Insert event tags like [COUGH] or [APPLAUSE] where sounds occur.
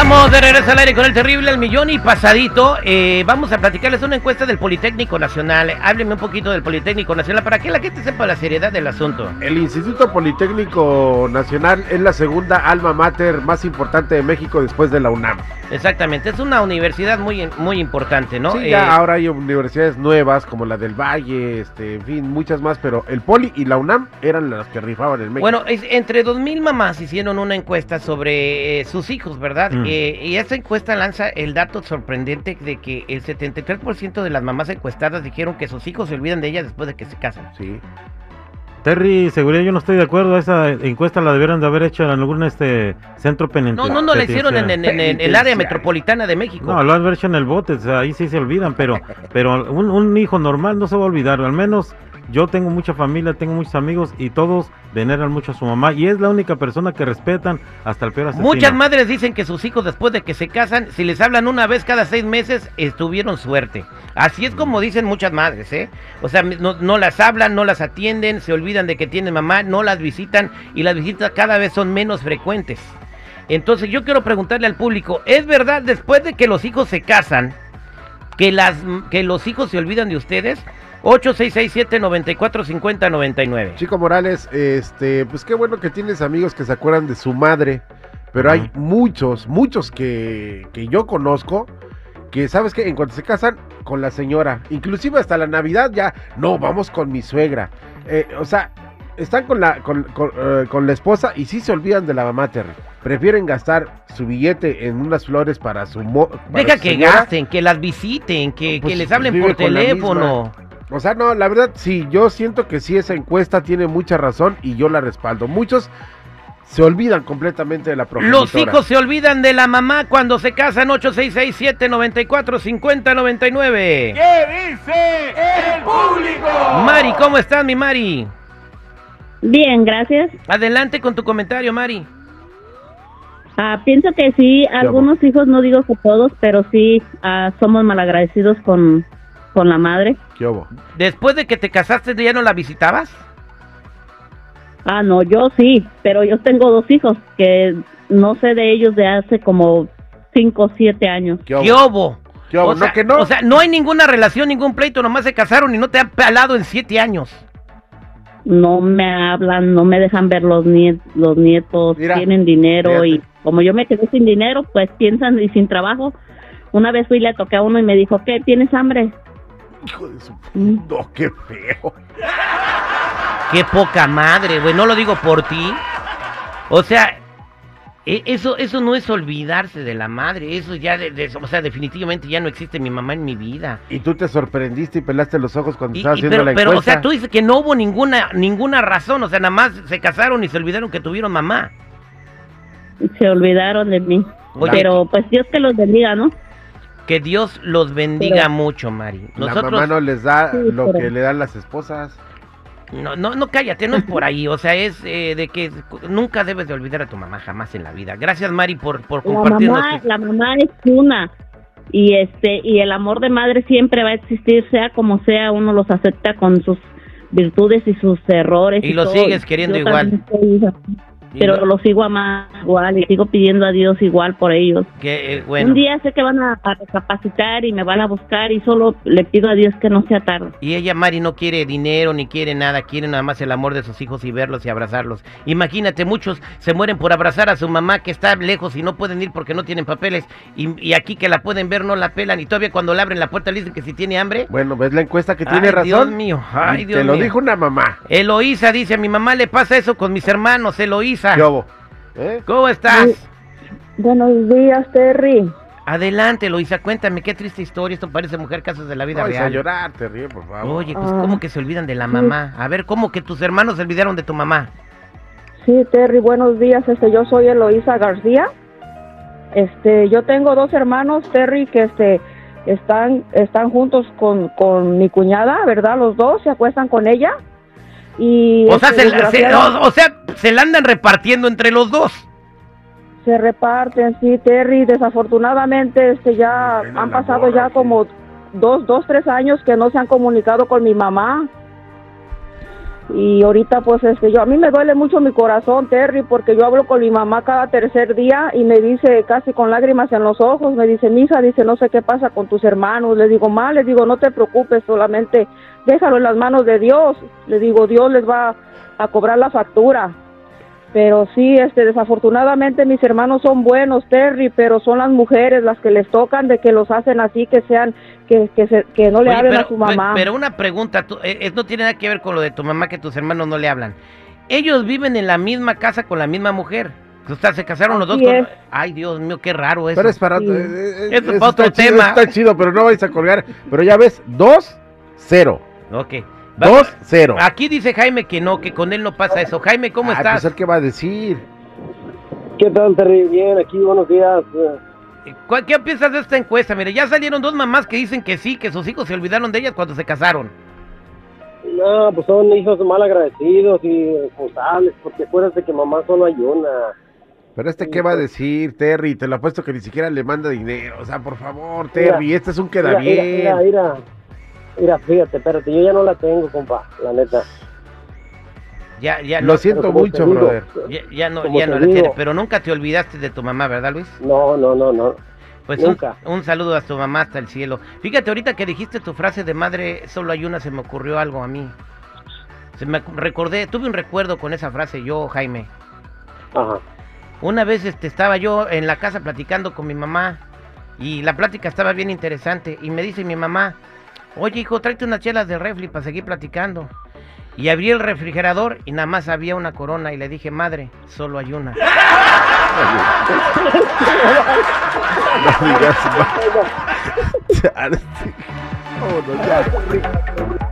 Estamos de regreso al aire con el terrible El Millón y pasadito. Eh, vamos a platicarles una encuesta del Politécnico Nacional. Háblenme un poquito del Politécnico Nacional para que la gente sepa la seriedad del asunto. El Instituto Politécnico Nacional es la segunda alma mater más importante de México después de la UNAM. Exactamente, es una universidad muy, muy importante, ¿no? Sí, ya eh, ahora hay universidades nuevas como la del Valle, este, en fin, muchas más, pero el Poli y la UNAM eran las que rifaban en México. Bueno, es, entre 2.000 mamás hicieron una encuesta sobre eh, sus hijos, ¿verdad? Mm. Eh, y esta encuesta lanza el dato sorprendente de que el 73% de las mamás encuestadas dijeron que sus hijos se olvidan de ellas después de que se casan. Sí. Terry, seguridad, yo no estoy de acuerdo. Esa encuesta la debieron de haber hecho en algún este centro penitenciario. No, no, no la hicieron en, el área metropolitana de México. No, lo han hecho en el bote, ahí sí se olvidan, pero, [LAUGHS] pero un, un hijo normal no se va a olvidar. Al menos yo tengo mucha familia, tengo muchos amigos y todos veneran mucho a su mamá y es la única persona que respetan hasta el peor asesino. Muchas madres dicen que sus hijos después de que se casan, si les hablan una vez cada seis meses, estuvieron suerte. Así es como dicen muchas madres, ¿eh? O sea, no, las hablan, no las atienden, se olvidan de que tienen mamá, no las visitan y las visitas cada vez son menos frecuentes. Entonces yo quiero preguntarle al público, ¿es verdad después de que los hijos se casan, que, las, que los hijos se olvidan de ustedes? 8667-945099. Chico Morales, este, pues qué bueno que tienes amigos que se acuerdan de su madre, pero hay muchos, muchos que, que yo conozco que sabes que en cuanto se casan con la señora, inclusive hasta la Navidad ya, no, vamos con mi suegra. Eh, o sea, están con la, con, eh, con, la esposa y sí se olvidan de la mamá Terry. Prefieren gastar su billete en unas flores para su... Deja que gasten, que las visiten, que, que pues les hablen por teléfono. O sea, no, la verdad, sí, yo siento que sí, esa encuesta tiene mucha razón y yo la respaldo. Muchos se olvidan completamente de la progenitora. Los hijos se olvidan de la mamá cuando se casan 8667-945099. ¿Qué dice el público? Mari, ¿cómo estás, mi Mari? Bien, gracias. Adelante con tu comentario, Mari. Ah, pienso que sí, algunos hijos, no digo que todos, pero sí ah, somos malagradecidos con, con la madre. ¿Qué Después de que te casaste, ¿ya no la visitabas? Ah, no, yo sí, pero yo tengo dos hijos que no sé de ellos de hace como cinco o siete años. ¿Qué hubo? O, sea, no, no. o sea, no hay ninguna relación, ningún pleito, nomás se casaron y no te han palado en siete años. No me hablan, no me dejan ver los, los nietos, tienen dinero y como yo me quedé sin dinero, pues piensan y sin trabajo. Una vez fui y le toqué a uno y me dijo, ¿qué? ¿Tienes hambre? Hijo de su... No, qué feo. Qué poca madre, güey. No lo digo por ti. O sea, e, eso, eso no es olvidarse de la madre. Eso ya, de, o sea, definitivamente ya no existe mi mamá en mi vida. Y tú te sorprendiste y pelaste los ojos cuando estabas haciendo la encuesta. Pero, o sea, tú dices que no hubo ninguna, ninguna razón. O sea, nada más se casaron y se olvidaron que tuvieron mamá. Se olvidaron de mí. pero pues Dios te los bendiga, ¿no? Que Dios los bendiga mucho, Mari. Nosotros... La mamá no les da lo que le dan las esposas. No, no, no, cállate, no es por ahí. O sea, es eh, de que nunca debes de olvidar a tu mamá jamás en la vida. Gracias, Mari, por, por compartirnos. La mamá, la mamá es una. Y este y el amor de madre siempre va a existir, sea como sea, uno los acepta con sus virtudes y sus errores. Y, los sigues queriendo igual pero lo sigo amando igual y sigo pidiendo a Dios igual por ellos. Que, eh, bueno. Un día sé que van a, recapacitar y me van a buscar y solo le pido a Dios que no sea tarde. Y ella, Mari, no quiere dinero ni quiere nada, quiere nada más el amor de sus hijos y verlos y abrazarlos. Imagínate, muchos se mueren por abrazar a su mamá que está lejos y no pueden ir porque no tienen papeles y, aquí que la pueden ver no la pelan y todavía cuando le abren la puerta le dicen que si tiene hambre. Bueno, ves la encuesta que tiene razón. Dios mío, ay Dios Te lo dijo una mamá. Eloísa dice, a mi mamá le pasa eso con mis hermanos, Eloísa. ¿Eh? ¿Cómo estás? Buenos días, Terry. Adelante, Loisa, cuéntame, qué triste historia. Esto parece mujer casos de la vida real. a llorar, Terry, por favor. Oye, pues, ¿cómo ah. que se olvidan de la mamá? A ver, ¿cómo que tus hermanos se olvidaron de tu mamá? Sí, Terry, buenos días. Este, yo soy Eloisa García. Este, yo tengo dos hermanos, Terry, que este, están, están juntos con, con mi cuñada, ¿verdad? Los dos se acuestan con ella. Y o, sea, este, se, o, sea, se la andan repartiendo entre los dos. Se reparten, sí, Terry. Desafortunadamente, este, ya han pasado ya como dos, dos, tres años que no se han comunicado con mi mamá. Y ahorita pues este yo a mí me duele mucho mi corazón Terry porque yo hablo con mi mamá cada tercer día y me dice casi con lágrimas en los ojos me dice misa dice no sé qué pasa con tus hermanos le digo mal le digo no te preocupes solamente déjalo en las manos de Dios le digo Dios les va a cobrar la factura pero sí, este, desafortunadamente mis hermanos son buenos, Terry, pero son las mujeres las que les tocan de que los hacen así, que sean, que, que, se, que no le hablen a su mamá. Pero una pregunta, tú, eh, no tiene nada que ver con lo de tu mamá que tus hermanos no le hablan. Ellos viven en la misma casa con la misma mujer. O sea, se casaron los dos con... Ay, Dios mío, qué raro eso. Pero es para... Eh, eh, otro tema. está chido, pero no vais a colgar. Pero ya ves, dos, cero. Ok. 2-0. Aquí dice Jaime que no, que con él no pasa eso. Jaime, ¿cómo estás? Pues, ¿qué va a decir? ¿Qué tal, Terry? Bien, aquí, buenos días. ¿Qué piensas de esta encuesta? Mire, ya salieron dos mamás que dicen que sí, que sus hijos se olvidaron de ellas cuando se casaron. No, pues son hijos mal agradecidos y responsables, porque acuérdate que mamá solo hay una. Pero este, ¿qué va a pues. decir, Terry? Te lo apuesto que ni siquiera le manda dinero. O sea, por favor, Terry, este es un queda bien. Mira, mira, Mira, fíjate, espérate, yo ya no la tengo, compa, la neta. Ya, ya, Lo siento mucho, brother. Ya, no, ya no la tiene, pero nunca te olvidaste de tu mamá, ¿verdad, Luis? No, no, no, no. Pues nunca. Un, saludo a tu mamá hasta el cielo. Fíjate, ahorita que dijiste tu frase de madre, solo hay una, se me ocurrió algo a mí. Se me recordé, tuve un recuerdo con esa frase yo, Jaime. Ajá. Una vez este, estaba yo en la casa platicando con mi mamá y la plática estaba bien interesante y me dice mi mamá, Oye, hijo, tráete unas chelas de refri para seguir platicando. Y abrí el refrigerador y nada más había una corona y le dije, madre, solo hay una. [LAUGHS] no [LAUGHS]